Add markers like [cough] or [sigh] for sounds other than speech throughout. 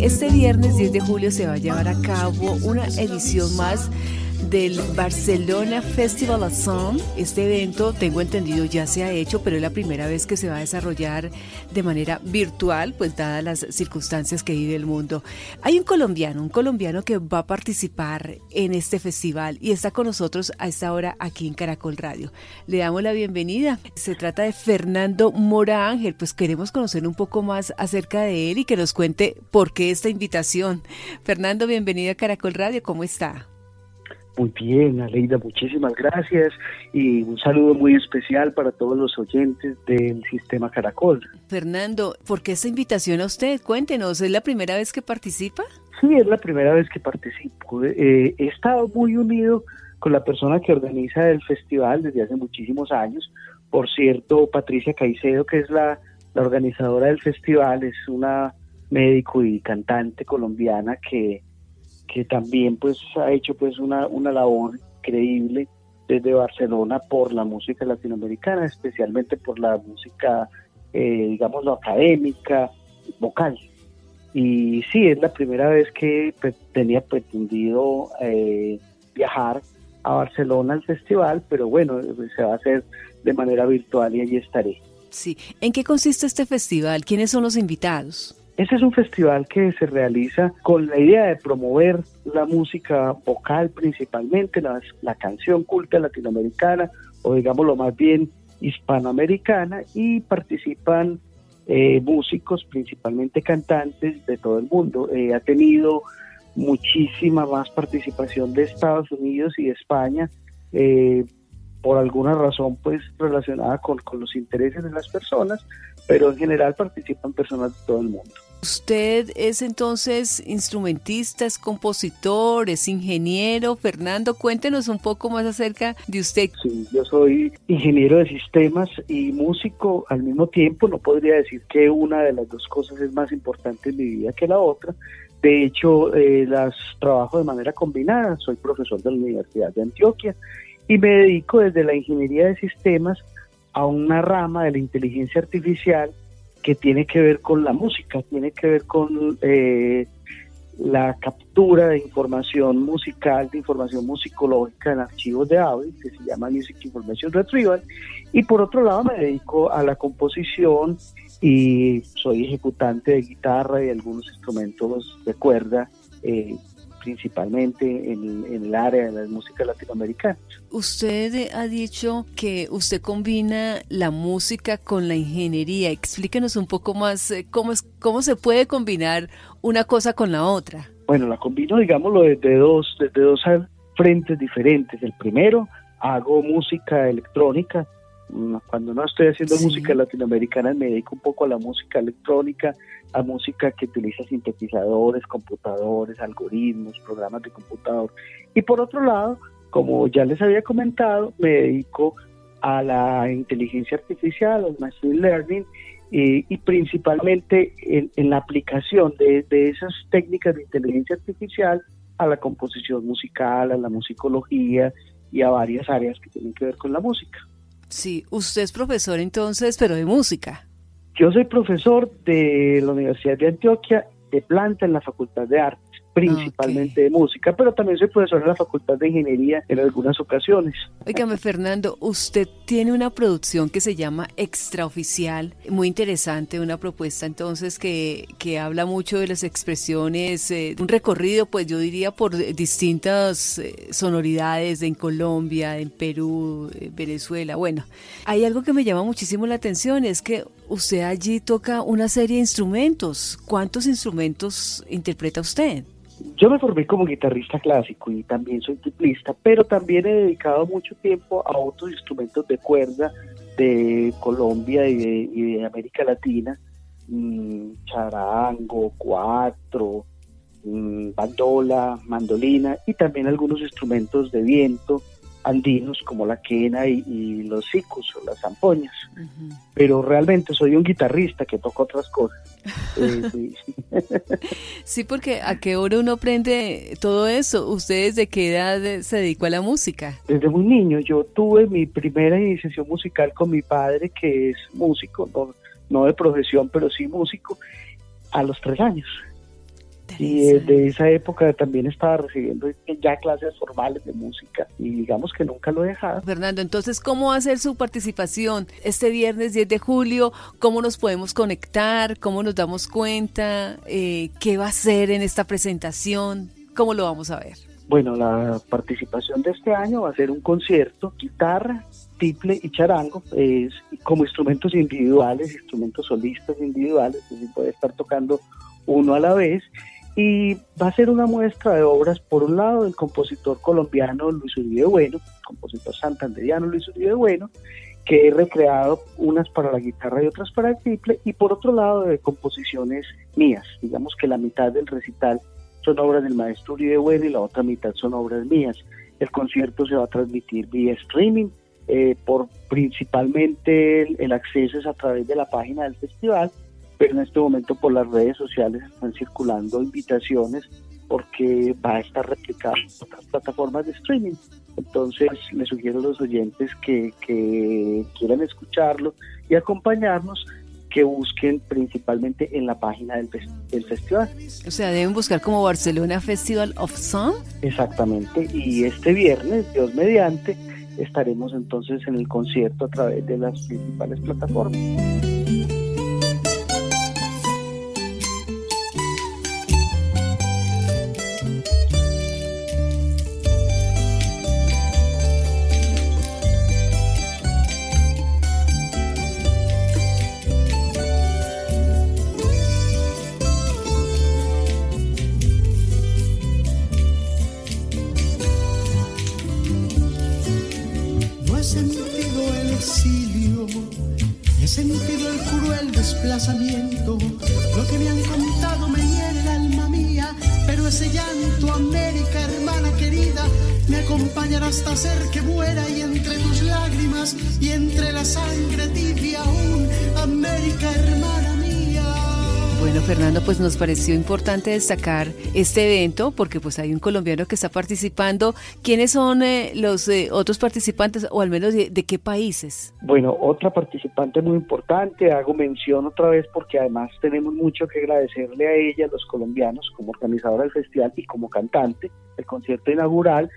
Este viernes 10 de julio se va a llevar a cabo una edición más del Barcelona Festival of Song. Este evento, tengo entendido, ya se ha hecho, pero es la primera vez que se va a desarrollar de manera virtual, pues dadas las circunstancias que vive el mundo. Hay un colombiano, un colombiano que va a participar en este festival y está con nosotros a esta hora aquí en Caracol Radio. Le damos la bienvenida. Se trata de Fernando Mora Ángel, pues queremos conocer un poco más acerca de él y que nos cuente por qué esta invitación. Fernando, bienvenido a Caracol Radio, ¿cómo está? Muy bien, Aleida, muchísimas gracias y un saludo muy especial para todos los oyentes del Sistema Caracol. Fernando, ¿por qué esta invitación a usted? Cuéntenos, ¿es la primera vez que participa? Sí, es la primera vez que participo. Eh, he estado muy unido con la persona que organiza el festival desde hace muchísimos años. Por cierto, Patricia Caicedo, que es la, la organizadora del festival, es una médico y cantante colombiana que que también pues ha hecho pues una, una labor increíble desde Barcelona por la música latinoamericana, especialmente por la música, eh, digamos, académica, vocal. Y sí, es la primera vez que tenía pretendido eh, viajar a Barcelona al festival, pero bueno, se va a hacer de manera virtual y allí estaré. Sí, ¿en qué consiste este festival? ¿Quiénes son los invitados? Ese es un festival que se realiza con la idea de promover la música vocal principalmente, la, canción culta latinoamericana o digámoslo más bien hispanoamericana y participan eh, músicos, principalmente cantantes de todo el mundo. Eh, ha tenido muchísima más participación de Estados Unidos y España. Eh, por alguna razón pues relacionada con, con los intereses de las personas, pero en general participan personas de todo el mundo. Usted es entonces instrumentista, es compositor, es ingeniero. Fernando, cuéntenos un poco más acerca de usted. Sí, yo soy ingeniero de sistemas y músico al mismo tiempo. No podría decir que una de las dos cosas es más importante en mi vida que la otra. De hecho, eh, las trabajo de manera combinada. Soy profesor de la Universidad de Antioquia y me dedico desde la ingeniería de sistemas a una rama de la inteligencia artificial que tiene que ver con la música, tiene que ver con eh, la captura de información musical, de información musicológica en archivos de audio, que se llama Music Information Retrieval, y por otro lado me dedico a la composición y soy ejecutante de guitarra y algunos instrumentos de cuerda eh, principalmente en, el área de la música latinoamericana. Usted ha dicho que usted combina la música con la ingeniería. Explíquenos un poco más eh, cómo, es, cómo se puede combinar una cosa con la otra. Bueno, la combino, digámoslo, desde dos, desde dos frentes diferentes. El primero, hago música electrónica, cuando no estoy haciendo música latinoamericana me dedico un poco a la música electrónica, a música que utiliza sintetizadores, computadores, algoritmos, programas de computador. Y por otro lado, como ya les había comentado, me dedico a la inteligencia artificial, al machine learning, y principalmente en, la aplicación de, de esas técnicas de inteligencia artificial a la composición musical, a la musicología y a varias áreas que tienen que ver con la música. Sí, usted es profesor entonces, pero de música. Yo soy profesor de la Universidad de Antioquia de planta en la Facultad de Arte principalmente de música, pero también soy profesor en la Facultad de Ingeniería en algunas ocasiones. Óigame, Fernando, usted tiene una producción que se llama Extraoficial, muy interesante, una propuesta entonces que, que habla mucho de las expresiones, eh, un recorrido, pues yo diría, por distintas eh, sonoridades en Colombia, en Perú, en Venezuela. Bueno, hay algo que me llama muchísimo la atención, es que usted allí toca una serie de instrumentos. ¿Cuántos instrumentos interpreta usted? Yo me formé como guitarrista clásico y también soy tiplista, pero también he dedicado mucho tiempo a otros instrumentos de cuerda de Colombia y de, América Latina, mm, charango, cuatro, mm, bandola, mandolina y también algunos instrumentos de viento andinos como la quena y, los sicus o las zampoñas. Pero realmente soy un guitarrista que toca otras cosas. [laughs] Eh, sí. porque a qué hora uno aprende todo eso. ¿Usted desde qué edad se dedicó a la música? Desde muy niño. Yo tuve mi primera iniciación musical con mi padre, que es músico, no, no de profesión, pero sí músico, a los tres años. Y desde esa época también estaba recibiendo ya clases formales de música y digamos que nunca lo he dejado. Fernando, entonces, ¿cómo va a ser su participación este viernes 10 de julio? ¿Cómo nos podemos conectar? ¿Cómo nos damos cuenta? Eh, ¿Qué va a ser en esta presentación? ¿Cómo lo vamos a ver? Bueno, la participación de este año va a ser un concierto, guitarra, tiple y charango, es como instrumentos individuales, instrumentos solistas individuales, es decir, puede estar tocando uno a la vez y va a ser una muestra de obras, por un lado, del compositor colombiano Luis Uribe Bueno, compositor santanderiano Luis Uribe Bueno, que he recreado unas para la guitarra y otras para el triple, y por otro lado, de composiciones mías. Digamos que la mitad del recital son obras del maestro Uribe Bueno y la otra mitad son obras mías. El concierto se va a transmitir vía streaming, eh, por principalmente el acceso es a través de la página del festival pero en este momento por las redes sociales están circulando invitaciones porque va a estar replicado en otras plataformas de streaming. Entonces les sugiero a los oyentes que, quieran escucharlo y acompañarnos que busquen principalmente en la página del, del, festival. O sea, deben buscar como Barcelona Festival of Song. Exactamente, y este viernes, Dios mediante, estaremos entonces en el concierto a través de las principales plataformas. Que me han contado me hiere el alma mía, pero ese llanto, América, hermana querida, me acompañará hasta hacer que muera y entre tus lágrimas y entre la sangre tibia aún, América, hermana. Bueno, Fernando, pues nos pareció importante destacar este evento porque pues hay un colombiano que está participando. ¿Quiénes son eh, los eh, otros participantes o al menos de, qué países? Bueno, otra participante muy importante, hago mención otra vez porque además tenemos mucho que agradecerle a ella, los colombianos, como organizadora del festival y como cantante. El concierto inaugural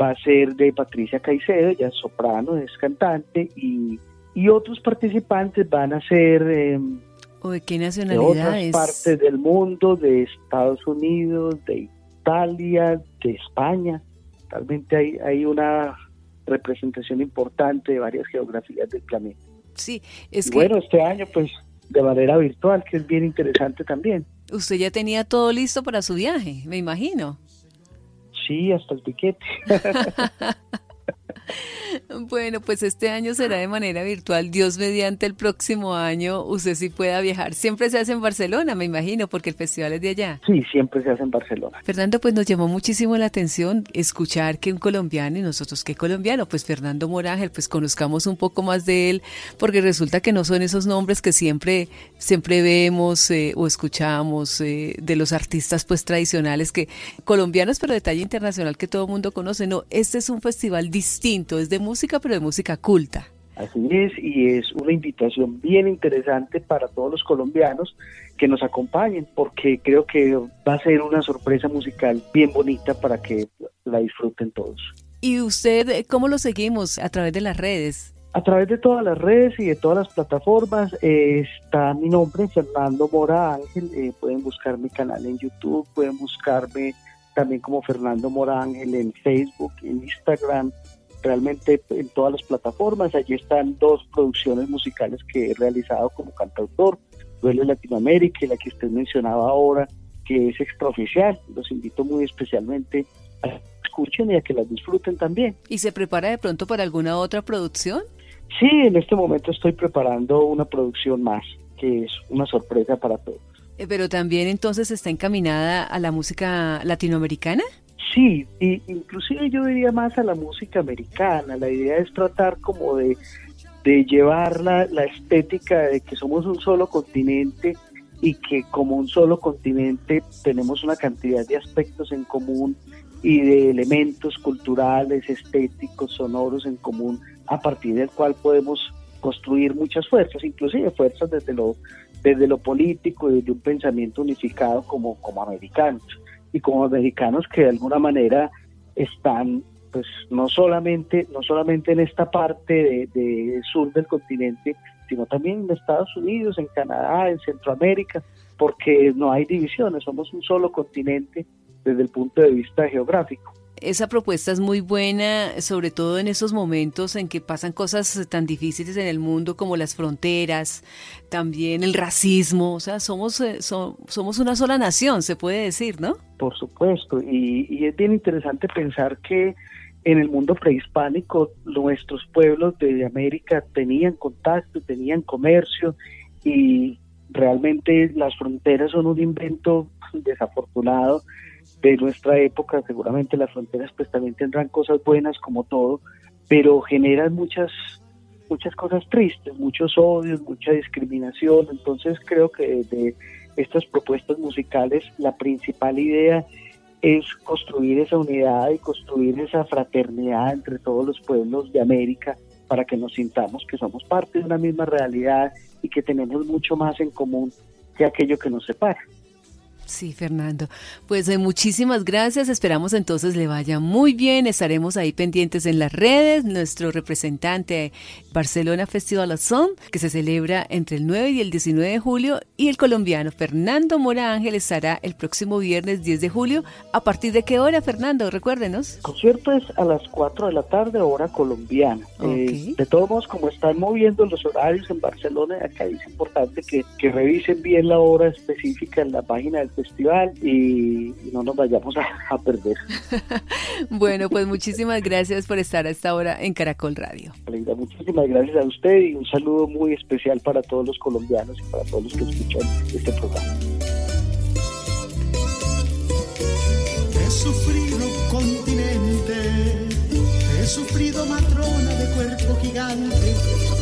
va a ser de Patricia Caicedo, ella es soprano, es cantante y, y otros participantes van a ser... Em, ¿O de qué nacionalidad de otras partes del mundo, de Estados Unidos, de Italia, de España. Realmente hay, hay una representación importante de varias geografías del planeta. Sí, es que... Bueno, este año pues de manera virtual, que es bien interesante también. Usted ya tenía todo listo para su viaje, me imagino. Sí, hasta el tiquete. [laughs] Bueno, pues este año será de manera virtual. Dios mediante el próximo año usted sí pueda viajar. Siempre se hace en Barcelona, me imagino, porque el festival es de allá. Sí, siempre se hace en Barcelona. Fernando, pues nos llamó muchísimo la atención escuchar que un colombiano y nosotros qué colombiano, pues Fernando Morángel, pues conozcamos un poco más de él, porque resulta que no son esos nombres que siempre, siempre vemos eh, o escuchamos eh, de los artistas pues tradicionales que colombianos, pero de talla internacional que todo el mundo conoce. No, este es un festival distinto, es de música, pero de música culta. Así es, y es una invitación bien interesante para todos los colombianos que nos acompañen, porque creo que va a ser una sorpresa musical bien bonita para que la disfruten todos. ¿Y usted cómo lo seguimos? ¿A través de las redes? A través de todas las redes y de todas las plataformas eh, está mi nombre, Fernando Mora Ángel. Eh, pueden buscar mi canal en YouTube, pueden buscarme también como Fernando Mora Ángel en Facebook, en Instagram, realmente en todas las plataformas. Allí están dos producciones musicales que he realizado como cantautor, Duele Latinoamérica y la que usted mencionaba ahora, que es extraoficial. Los invito muy especialmente a que escuchen y a que las disfruten también. ¿Y se prepara de pronto para alguna otra producción? Sí, en este momento estoy preparando una producción más, que es una sorpresa para todos. Eh, pero también entonces está encaminada a la música latinoamericana. Sí, y inclusive yo diría más a la música americana. La idea es tratar como de, llevar la, estética de que somos un solo continente y que como un solo continente tenemos una cantidad de aspectos en común y de elementos culturales, estéticos, sonoros en común, a partir del cual podemos construir muchas fuerzas, inclusive fuerzas desde lo, desde lo político y desde un pensamiento unificado como, como americanos y como americanos que de alguna manera están pues no solamente no solamente en esta parte de, sur del continente sino también en Estados Unidos en Canadá en Centroamérica porque no hay divisiones somos un solo continente desde el punto de vista geográfico esa propuesta es muy buena, sobre todo en esos momentos en que pasan cosas tan difíciles en el mundo como las fronteras, también el racismo, o sea, somos, eh, somos una sola nación, se puede decir, ¿no? Por supuesto, y, y es bien interesante pensar que en el mundo prehispánico nuestros pueblos de América tenían contacto, tenían comercio y realmente las fronteras son un invento desafortunado de nuestra época, seguramente las fronteras pues también tendrán cosas buenas como todo, pero generan muchas muchas cosas tristes, muchos odios, mucha discriminación, entonces creo que de estas propuestas musicales la principal idea es construir esa unidad y construir esa fraternidad entre todos los pueblos de América para que nos sintamos que somos parte de una misma realidad y que tenemos mucho más en común que aquello que nos separa. Sí, Fernando. Pues eh, muchísimas gracias. Esperamos entonces le vaya muy bien. Estaremos ahí pendientes en las redes. Nuestro representante Barcelona Festival of Song, que se celebra entre el 9 y el 19 de julio, y el colombiano Fernando Mora Ángel estará el próximo viernes 10 de julio. ¿A partir de qué hora, Fernando? Recuérdenos. El concierto es a las 4 de la tarde, hora colombiana. Eh, de todos modos, como están moviendo los horarios en Barcelona, acá es importante que, que revisen bien la hora específica en la página del festival y, no nos vayamos a, perder. [laughs] bueno, pues muchísimas gracias por estar a esta hora en Caracol Radio. muchísimas gracias a usted y un saludo muy especial para todos los colombianos y para todos los que escuchan este programa. He sufrido continente, he sufrido matrona de cuerpo gigante,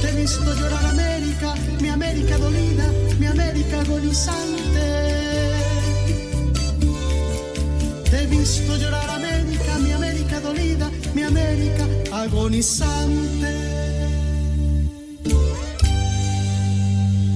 te he visto llorar América, mi América dolida, mi América agonizante. He visto llorar América, mi América dolida, mi América agonizante.